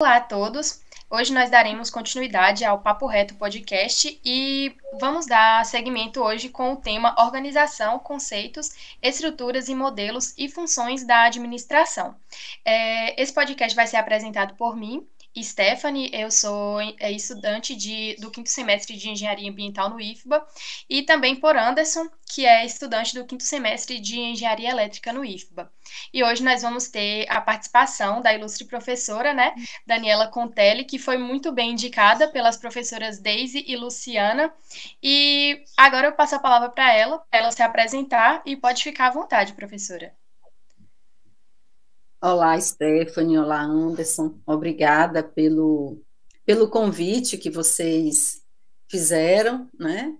Olá a todos. Hoje nós daremos continuidade ao Papo Reto Podcast e vamos dar seguimento hoje com o tema Organização, Conceitos, Estruturas e Modelos e Funções da Administração. É, esse podcast vai ser apresentado por mim, Stephanie, eu sou é, estudante de, do quinto semestre de Engenharia Ambiental no IFBA, e também por Anderson, que é estudante do quinto semestre de Engenharia Elétrica no IFBA. E hoje nós vamos ter a participação da ilustre professora, né, Daniela Contelli, que foi muito bem indicada pelas professoras Daisy e Luciana. E agora eu passo a palavra para ela, para ela se apresentar, e pode ficar à vontade, professora. Olá, Stephanie, olá, Anderson. Obrigada pelo, pelo convite que vocês fizeram, né?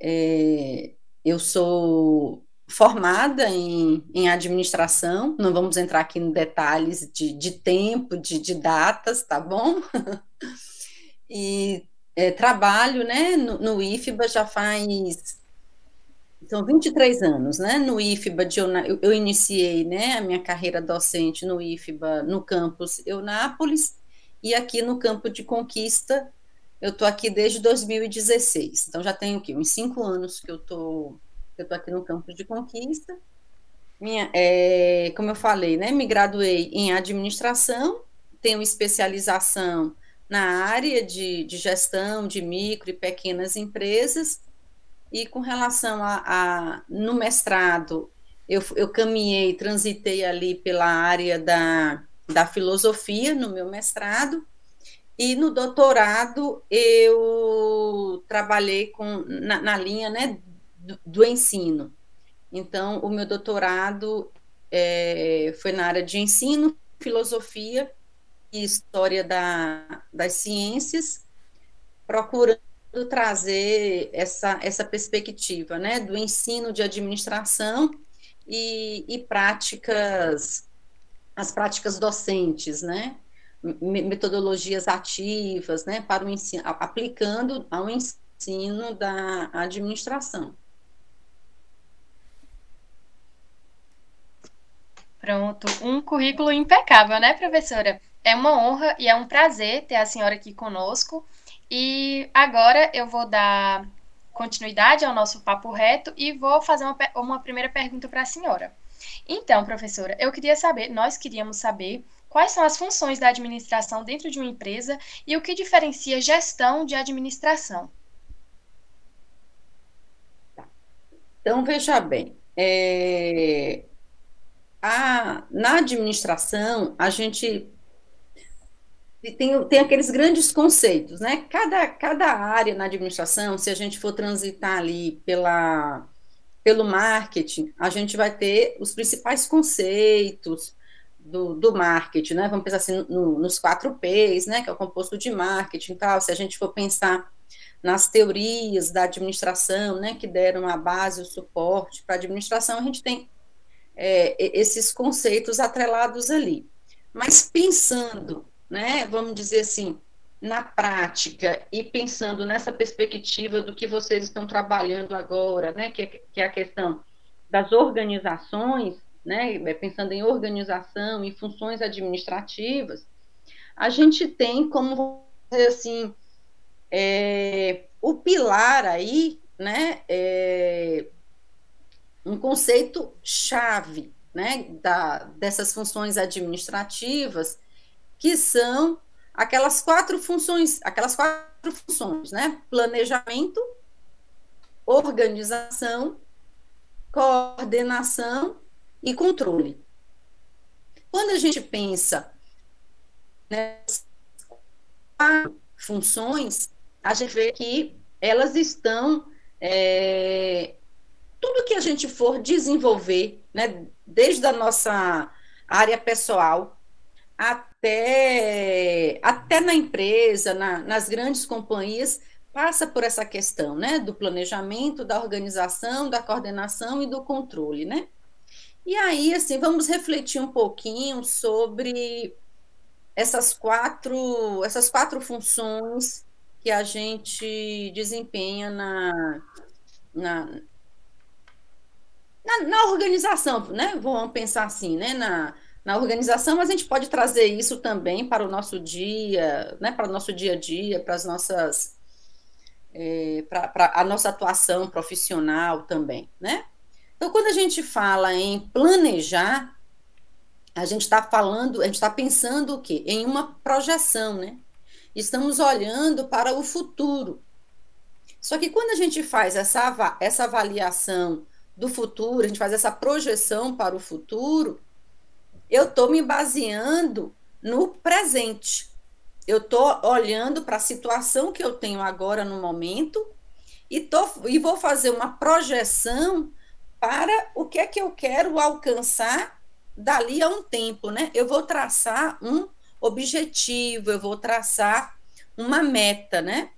É, eu sou formada em, em administração, não vamos entrar aqui em detalhes de, de tempo, de, de datas, tá bom? e é, trabalho né, no, no IFBA já faz são 23 anos, né? No IFBA, de, eu, eu iniciei né, a minha carreira docente no IFBA, no campus Eunápolis, e aqui no campo de Conquista, eu estou aqui desde 2016. Então, já tenho aqui uns cinco anos que eu tô, estou aqui no campo de Conquista. Minha, é, como eu falei, né, me graduei em administração, tenho especialização na área de, de gestão de micro e pequenas empresas, e com relação a, a no mestrado, eu, eu caminhei, transitei ali pela área da, da filosofia no meu mestrado, e no doutorado eu trabalhei com, na, na linha né, do, do, ensino. Então, o meu doutorado é, foi na área de ensino, filosofia e história da, das ciências, procurando trazer essa, essa perspectiva né, do ensino de administração e, e práticas, as práticas docentes, né, metodologias ativas né, para o ensino, aplicando ao ensino da administração. Pronto, um currículo impecável, né, professora? É uma honra e é um prazer ter a senhora aqui conosco. E agora eu vou dar continuidade ao nosso papo reto e vou fazer uma, uma primeira pergunta para a senhora. Então, professora, eu queria saber, nós queríamos saber quais são as funções da administração dentro de uma empresa e o que diferencia gestão de administração. Então, veja bem, é, a, na administração, a gente tem, tem aqueles grandes conceitos, né? Cada, cada área na administração, se a gente for transitar ali pela, pelo marketing, a gente vai ter os principais conceitos do, do marketing, né? Vamos pensar assim no, nos quatro P's, né? Que é o composto de marketing e tal. Se a gente for pensar nas teorias da administração, né? Que deram a base, o suporte para a administração, a gente tem é, esses conceitos atrelados ali. Mas pensando né, vamos dizer assim, na prática e pensando nessa perspectiva do que vocês estão trabalhando agora, né, que, é, que é a questão das organizações, né, é, pensando em organização e funções administrativas, a gente tem como assim é, o pilar aí, né, é, um conceito chave, né, da, dessas funções administrativas que são aquelas quatro funções, aquelas quatro funções, né? Planejamento, organização, coordenação e controle. Quando a gente pensa nessas quatro funções, a gente vê que elas estão é, tudo que a gente for desenvolver, né, desde a nossa área pessoal até, até na empresa, na, nas grandes companhias, passa por essa questão, né, do planejamento, da organização, da coordenação e do controle, né? E aí, assim, vamos refletir um pouquinho sobre essas quatro, essas quatro funções que a gente desempenha na, na, na, na organização, né? Vamos pensar assim, né? Na, na organização, mas a gente pode trazer isso também para o nosso dia, né, para o nosso dia a dia, para as nossas é, para a nossa atuação profissional também, né? Então, quando a gente fala em planejar, a gente está falando, a gente está pensando o quê? Em uma projeção, né? Estamos olhando para o futuro. Só que quando a gente faz essa, essa avaliação do futuro, a gente faz essa projeção para o futuro, eu estou me baseando no presente. Eu estou olhando para a situação que eu tenho agora no momento e, tô, e vou fazer uma projeção para o que é que eu quero alcançar dali a um tempo, né? Eu vou traçar um objetivo, eu vou traçar uma meta, né?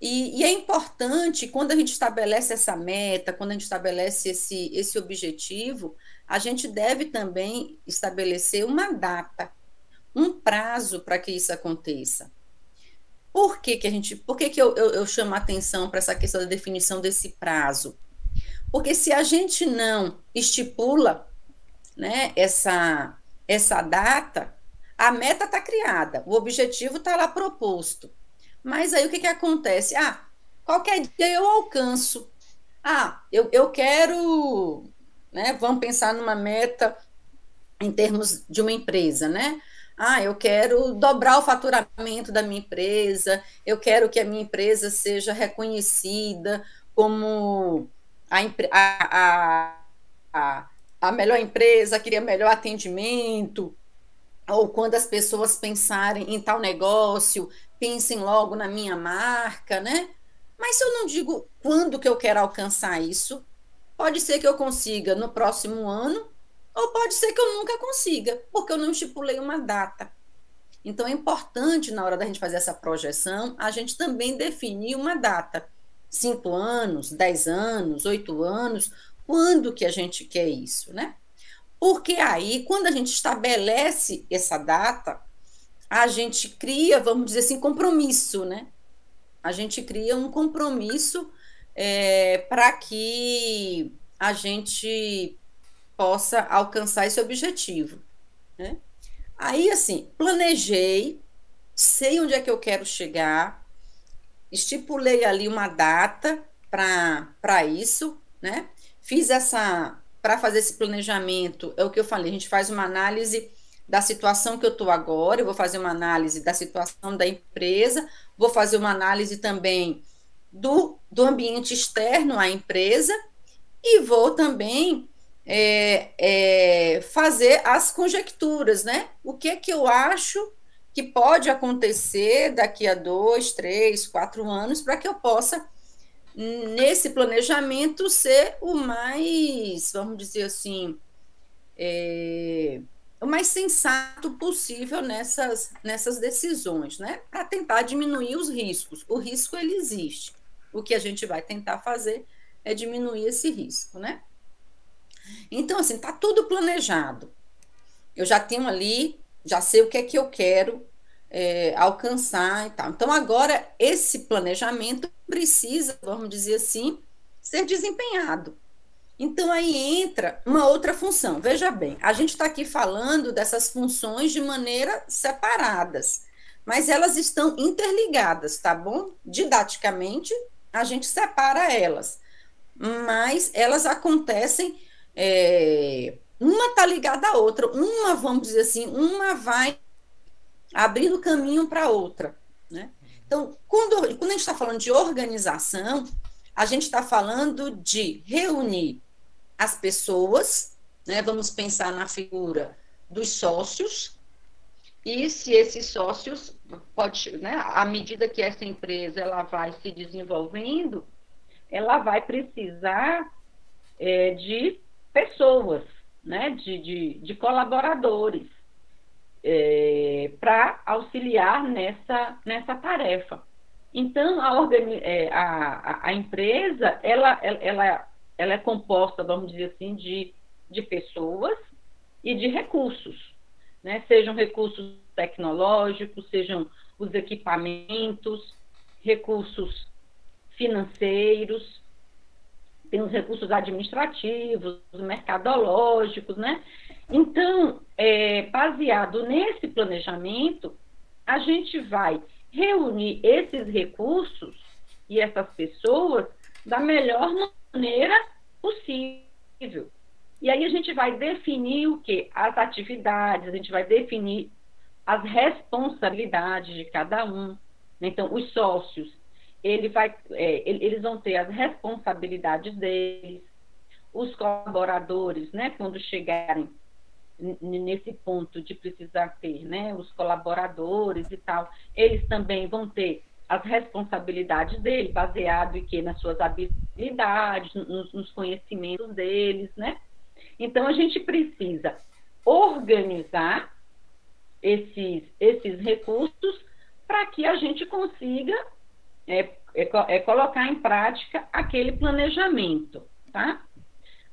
E, e, é importante, quando a gente estabelece essa meta, quando a gente estabelece esse, esse objetivo, a gente deve também estabelecer uma data, um prazo para que isso aconteça. Por que, que a gente, por que, que eu, eu, eu chamo a atenção para essa questão da definição desse prazo? Porque se a gente não estipula né, essa, essa data, a meta está criada, o objetivo está lá proposto. Mas aí o que, que acontece? Ah, qualquer dia eu alcanço. Ah, eu, eu quero, né? Vamos pensar numa meta em termos de uma empresa, né? Ah, eu quero dobrar o faturamento da minha empresa, eu quero que a minha empresa seja reconhecida como a, a, a, a melhor empresa, queria melhor atendimento, ou quando as pessoas pensarem em tal negócio, pensem logo na minha marca, né? Mas se eu não digo quando que eu quero alcançar isso, pode ser que eu consiga no próximo ano, ou pode ser que eu nunca consiga, porque eu não estipulei uma data. Então é importante, na hora da gente fazer essa projeção, a gente também definir uma data. Cinco anos, dez anos, oito anos, quando que a gente quer isso, né? Porque aí, quando a gente estabelece essa data, a gente cria, vamos dizer assim, compromisso, né? A gente cria um compromisso é, para que a gente possa alcançar esse objetivo, né? Aí, assim, planejei, sei onde é que eu quero chegar, estipulei ali uma data para isso, né? Fiz essa. Para fazer esse planejamento, é o que eu falei, a gente faz uma análise da situação que eu estou agora, eu vou fazer uma análise da situação da empresa, vou fazer uma análise também do, do ambiente externo à empresa e vou também é, é, fazer as conjecturas, né? O que é que eu acho que pode acontecer daqui a dois, três, quatro anos para que eu possa, nesse planejamento, ser o mais, vamos dizer assim, é, o mais sensato possível nessas, nessas decisões, né? Para tentar diminuir os riscos. O risco ele existe. O que a gente vai tentar fazer é diminuir esse risco, né? Então, assim, tá tudo planejado. Eu já tenho ali, já sei o que é que eu quero é, alcançar e tal. Então, agora, esse planejamento precisa, vamos dizer assim, ser desempenhado. Então aí entra uma outra função. Veja bem, a gente está aqui falando dessas funções de maneira separadas, mas elas estão interligadas, tá bom? Didaticamente, a gente separa elas, mas elas acontecem. É, uma está ligada à outra, uma, vamos dizer assim, uma vai abrindo caminho para a outra. Né? Então, quando, quando a gente está falando de organização, a gente está falando de reunir as pessoas, né? Vamos pensar na figura dos sócios, e se esses sócios pode, né, à medida que essa empresa ela vai se desenvolvendo, ela vai precisar é, de pessoas, né, de, de, de colaboradores é, para auxiliar nessa, nessa tarefa. Então, a, é, a, a, empresa, ela, ela, ela é composta, vamos dizer assim, de, de pessoas e de recursos, né? Sejam recursos tecnológicos, sejam os equipamentos, recursos financeiros, tem os recursos administrativos, mercadológicos, né? Então, é, baseado nesse planejamento, a gente vai reunir esses recursos e essas pessoas da melhor maneira possível. E aí a gente vai definir o que? As atividades, a gente vai definir as responsabilidades de cada um. Então, os sócios, ele vai, é, eles vão ter as responsabilidades deles, os colaboradores, né, quando chegarem nesse ponto de precisar ter, né, os colaboradores e tal, eles também vão ter as responsabilidades dele, baseado em que nas suas habilidades, nos, nos conhecimentos deles, né? Então a gente precisa organizar esses, esses recursos para que a gente consiga é, é, é, colocar em prática aquele planejamento, tá?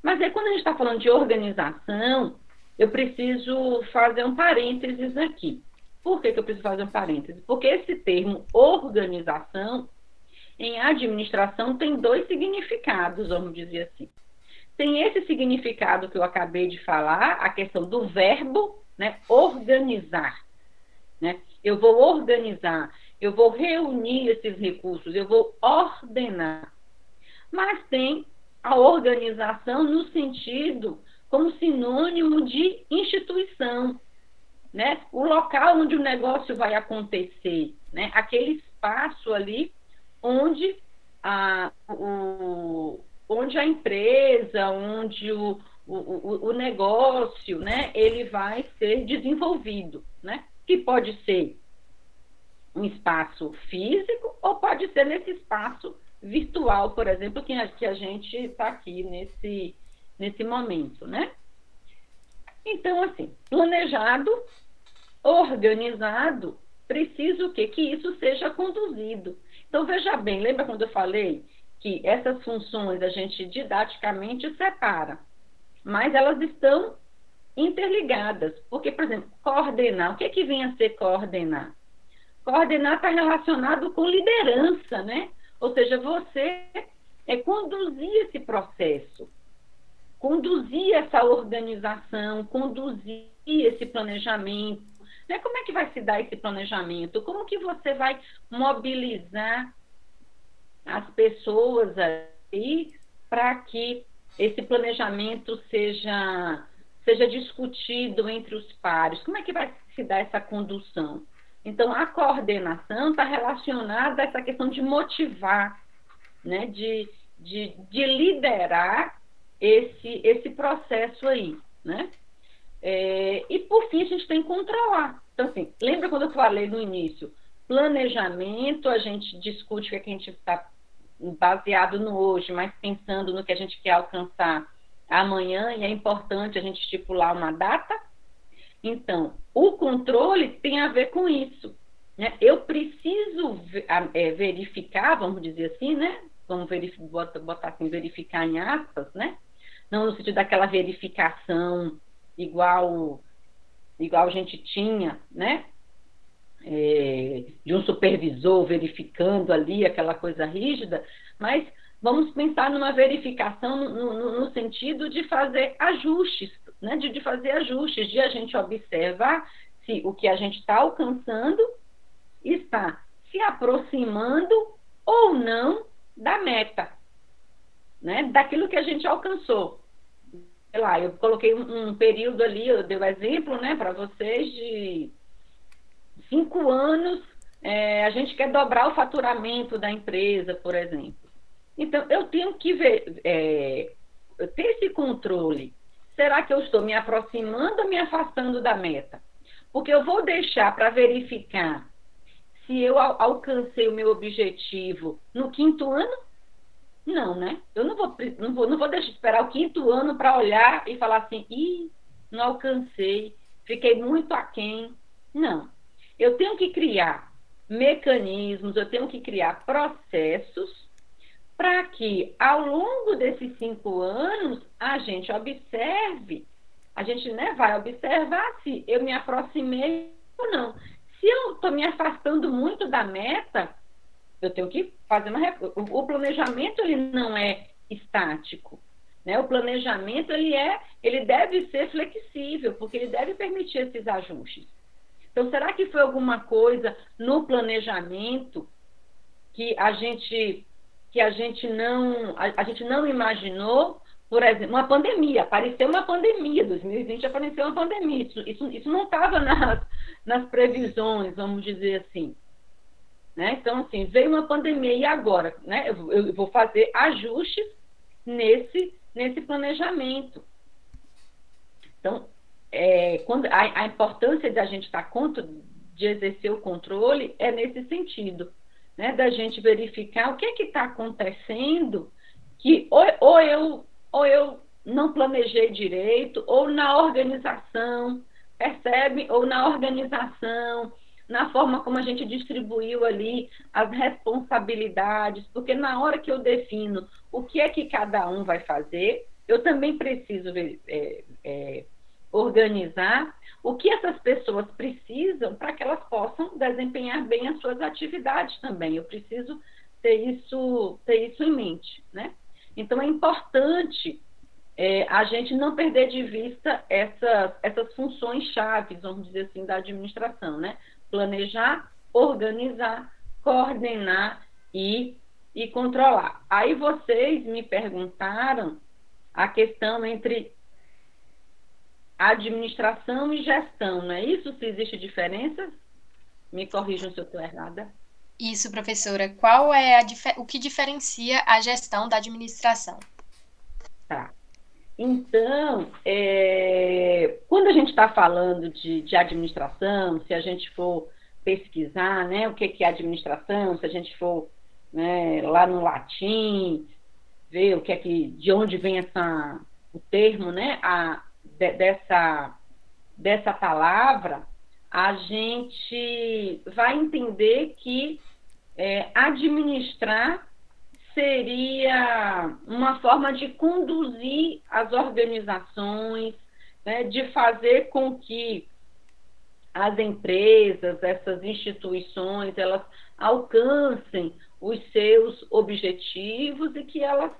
Mas aí quando a gente está falando de organização, eu preciso fazer um parênteses aqui. Por que, que eu preciso fazer um parênteses? Porque esse termo organização, em administração, tem dois significados, vamos dizer assim. Tem esse significado que eu acabei de falar, a questão do verbo, né, organizar. Né? Eu vou organizar, eu vou reunir esses recursos, eu vou ordenar. Mas tem a organização no sentido como sinônimo de instituição, né? O local onde o negócio vai acontecer, né? Aquele espaço ali onde a, o, onde a empresa, onde o, o, o negócio, né? Ele vai ser desenvolvido, né? Que pode ser um espaço físico ou pode ser nesse espaço virtual, por exemplo, que a, que a gente está aqui nesse nesse momento, né? Então, assim, planejado, organizado, precisa o quê? Que isso seja conduzido. Então, veja bem, lembra quando eu falei que essas funções a gente didaticamente separa, mas elas estão interligadas. Porque, por exemplo, coordenar, o que, é que vem a ser coordenar? Coordenar está relacionado com liderança, né? Ou seja, você é conduzir esse processo conduzir essa organização, conduzir esse planejamento. Né? Como é que vai se dar esse planejamento? Como que você vai mobilizar as pessoas aí para que esse planejamento seja, seja discutido entre os pares? Como é que vai se dar essa condução? Então, a coordenação está relacionada a essa questão de motivar, né? de, de, de liderar esse, esse processo aí, né? É, e por fim, a gente tem que controlar. Então, assim, lembra quando eu falei no início? Planejamento, a gente discute o que, é que a gente está baseado no hoje, mas pensando no que a gente quer alcançar amanhã, e é importante a gente estipular uma data. Então, o controle tem a ver com isso. Né? Eu preciso é, verificar, vamos dizer assim, né? Vamos verificar, botar assim, verificar em aspas, né? não no sentido daquela verificação igual igual a gente tinha, né? É, de um supervisor verificando ali aquela coisa rígida, mas vamos pensar numa verificação no, no, no sentido de fazer ajustes, né? De, de, fazer ajustes, de a gente observar se o que a gente está alcançando está se aproximando ou não da meta né, daquilo que a gente alcançou. Sei lá, eu coloquei um, um período ali, eu dei o um exemplo né, para vocês de cinco anos, é, a gente quer dobrar o faturamento da empresa, por exemplo. Então, eu tenho que ver, é, ter esse controle. Será que eu estou me aproximando ou me afastando da meta? Porque eu vou deixar para verificar se eu alcancei o meu objetivo no quinto ano não, né? Eu não vou, não vou, não vou deixar esperar o quinto ano para olhar e falar assim, ih, não alcancei, fiquei muito aquém. Não. Eu tenho que criar mecanismos, eu tenho que criar processos para que ao longo desses cinco anos a gente observe, a gente né, vai observar se eu me aproximei ou não. Se eu estou me afastando muito da meta, eu tenho que fazer uma. O planejamento ele não é estático. Né? O planejamento ele é, ele deve ser flexível, porque ele deve permitir esses ajustes. Então, será que foi alguma coisa no planejamento que a gente que a gente não a, a gente não imaginou? Por exemplo, uma pandemia, apareceu uma pandemia, 2020 apareceu uma pandemia. Isso, isso, isso não estava nas, nas previsões, vamos dizer assim. Né? Então, assim, veio uma pandemia e agora, né? Eu, eu vou fazer ajustes nesse, nesse planejamento. Então, é, quando a, a, importância da gente estar contra, de exercer o controle é nesse sentido, né? Da gente verificar o que é que está acontecendo que ou, ou eu ou eu não planejei direito, ou na organização, percebe? Ou na organização, na forma como a gente distribuiu ali as responsabilidades, porque na hora que eu defino o que é que cada um vai fazer, eu também preciso é, é, organizar o que essas pessoas precisam para que elas possam desempenhar bem as suas atividades também. Eu preciso ter isso, ter isso em mente, né? Então é importante é, a gente não perder de vista essas, essas funções chaves, vamos dizer assim, da administração, né? planejar, organizar, coordenar e, e controlar. Aí vocês me perguntaram a questão entre administração e gestão, não é isso? Se existe diferença? Me corrijam se eu estou errada. Isso, professora. Qual é o que diferencia a gestão da administração? Tá. Então, é, quando a gente está falando de, de, administração, se a gente for pesquisar né, o que, que é administração, se a gente for né, lá no latim, ver o que é que, de onde vem essa, o termo né, a, de, dessa, dessa palavra, a gente vai entender que é, administrar seria uma forma de conduzir as organizações, né, de fazer com que as empresas, essas instituições, elas alcancem os seus objetivos e que elas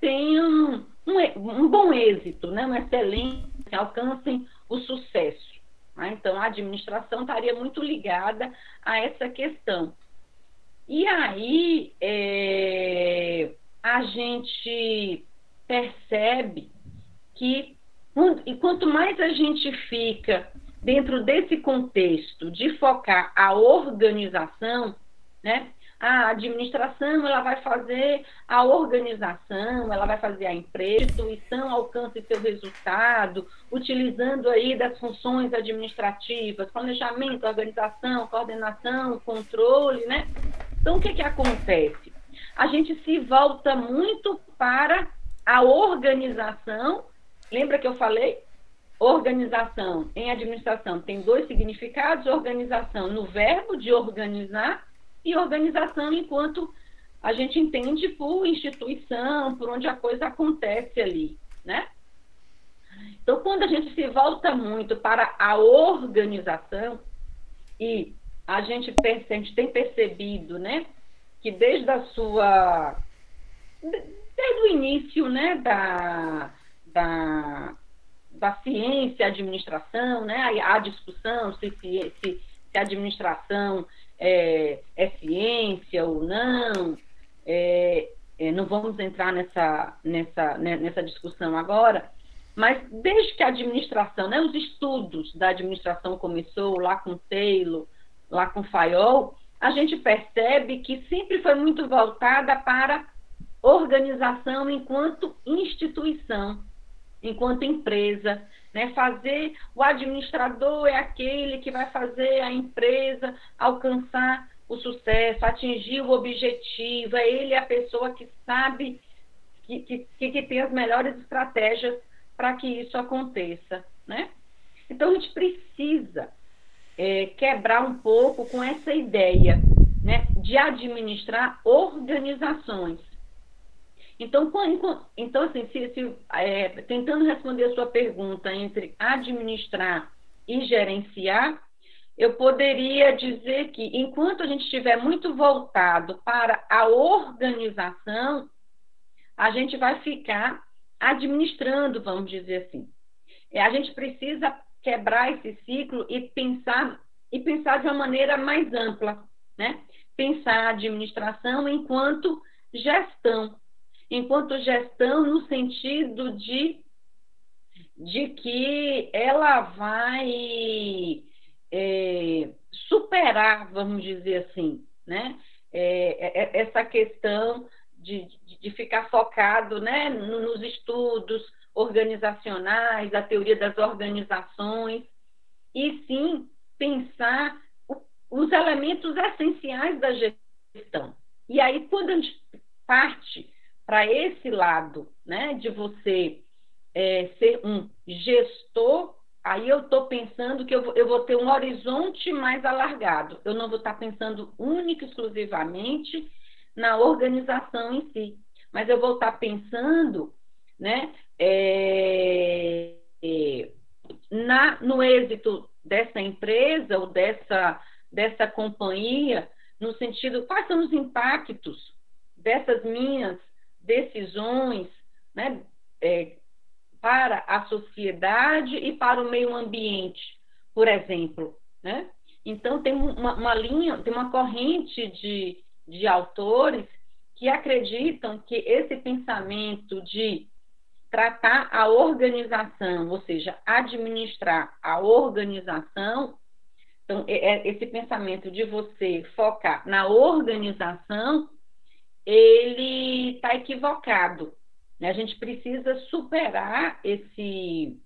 tenham um, um bom êxito, né, um excelente, alcancem o sucesso. Né? Então, a administração estaria muito ligada a essa questão. E aí é, a gente percebe que e quanto mais a gente fica dentro desse contexto de focar a organização, né? A administração ela vai fazer a organização, ela vai fazer a empresa, a instituição alcance seu resultado, utilizando aí das funções administrativas, planejamento, organização, coordenação, controle, né? Então, o que, que acontece? A gente se volta muito para a organização. Lembra que eu falei? Organização em administração tem dois significados: organização no verbo de organizar e organização enquanto a gente entende por instituição, por onde a coisa acontece ali, né? Então, quando a gente se volta muito para a organização e a gente, a gente tem percebido, né, que desde a sua desde o início, né, da, da, da ciência, administração, né, a, discussão se, se, se, a administração é, é ciência ou não, é, é, não vamos entrar nessa, nessa, né, nessa discussão agora, mas desde que a administração, né, os estudos da administração começou lá com Taylor, lá com Fayol, a gente percebe que sempre foi muito voltada para organização enquanto instituição, enquanto empresa. Né? Fazer o administrador é aquele que vai fazer a empresa alcançar o sucesso, atingir o objetivo, é ele a pessoa que sabe que, que, que tem as melhores estratégias para que isso aconteça. Né? Então a gente precisa é, quebrar um pouco com essa ideia né, de administrar organizações. Então, então assim, se, se, é, tentando responder a sua pergunta entre administrar e gerenciar, eu poderia dizer que enquanto a gente estiver muito voltado para a organização, a gente vai ficar administrando, vamos dizer assim. É, a gente precisa quebrar esse ciclo e pensar e pensar de uma maneira mais ampla, né? Pensar a administração enquanto gestão, enquanto gestão no sentido de de que ela vai é, superar, vamos dizer assim, né? É, é, é essa questão de, de, ficar focado né, nos estudos organizacionais, a teoria das organizações, e sim pensar os elementos essenciais da gestão. E aí, quando a gente parte para esse lado, né, de você é, ser um gestor, aí eu estou pensando que eu vou, eu vou, ter um horizonte mais alargado. Eu não vou estar pensando única e exclusivamente na organização em si, mas eu vou estar pensando né, é, é, na, no êxito dessa empresa ou dessa, dessa companhia, no sentido, quais são os impactos dessas minhas decisões né, é, para a sociedade e para o meio ambiente, por exemplo. Né? Então, tem uma, uma linha, tem uma corrente de, de autores que acreditam que esse pensamento de tratar a organização, ou seja, administrar a organização, então, é, é esse pensamento de você focar na organização, ele está equivocado. Né? A gente precisa superar esse,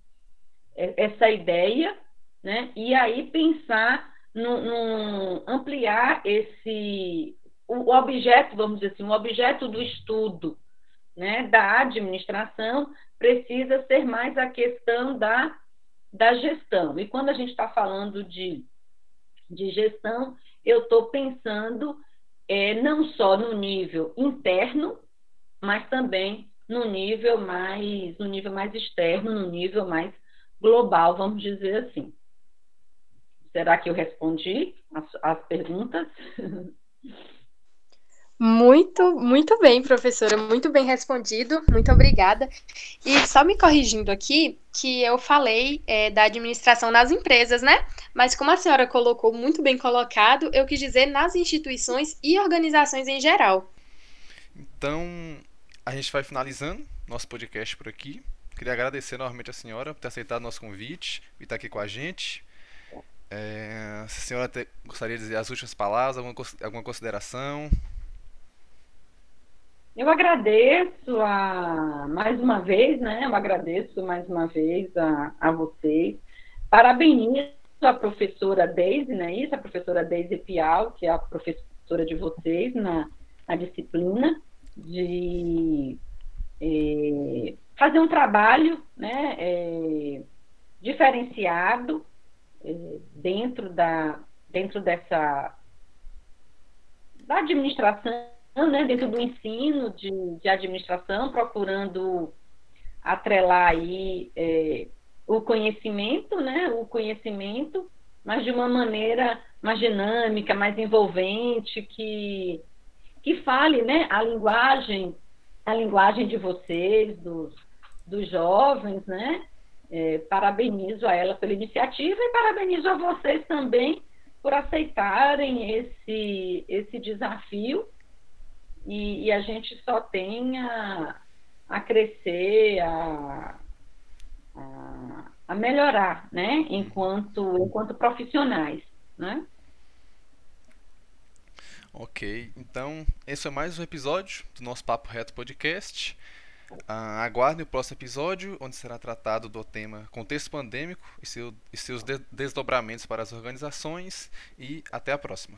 essa ideia, né? E aí pensar no, ampliar esse o objeto, vamos dizer assim, o objeto do estudo, né, da administração precisa ser mais a questão da, da gestão. E quando a gente está falando de, de gestão, eu estou pensando é, não só no nível interno, mas também no nível mais no nível mais externo, no nível mais global, vamos dizer assim. Será que eu respondi as, as perguntas? Muito, muito bem, professora, muito bem respondido, muito obrigada. E só me corrigindo aqui, que eu falei é, da administração nas empresas, né? Mas como a senhora colocou muito bem colocado, eu quis dizer nas instituições e organizações em geral. Então, a gente vai finalizando nosso podcast por aqui. Queria agradecer novamente a senhora por ter aceitado nosso convite e estar aqui com a gente. É, se a senhora te, gostaria de dizer as últimas palavras, alguma, alguma consideração? Eu agradeço a, mais uma vez, né? Eu agradeço mais uma vez a, a vocês. Parabenizo a professora Deise, né? Isso, a professora Deise Pial, que é a professora de vocês na, na disciplina de é, fazer um trabalho né, é, diferenciado é, dentro, da, dentro dessa da administração, né, dentro do ensino de, de administração, procurando atrelar aí é, o conhecimento, né, o conhecimento, mas de uma maneira mais dinâmica, mais envolvente, que que fale né, a linguagem, a linguagem de vocês, dos, dos jovens, né? É, parabenizo a ela pela iniciativa e parabenizo a vocês também por aceitarem esse, esse desafio e, e a gente só tem a, a crescer, a, a, a, melhorar, né? Enquanto, enquanto profissionais, né? Ok, então esse é mais um episódio do nosso Papo Reto Podcast. Uh, aguardem o próximo episódio, onde será tratado do tema contexto pandêmico e, seu, e seus desdobramentos para as organizações. E até a próxima.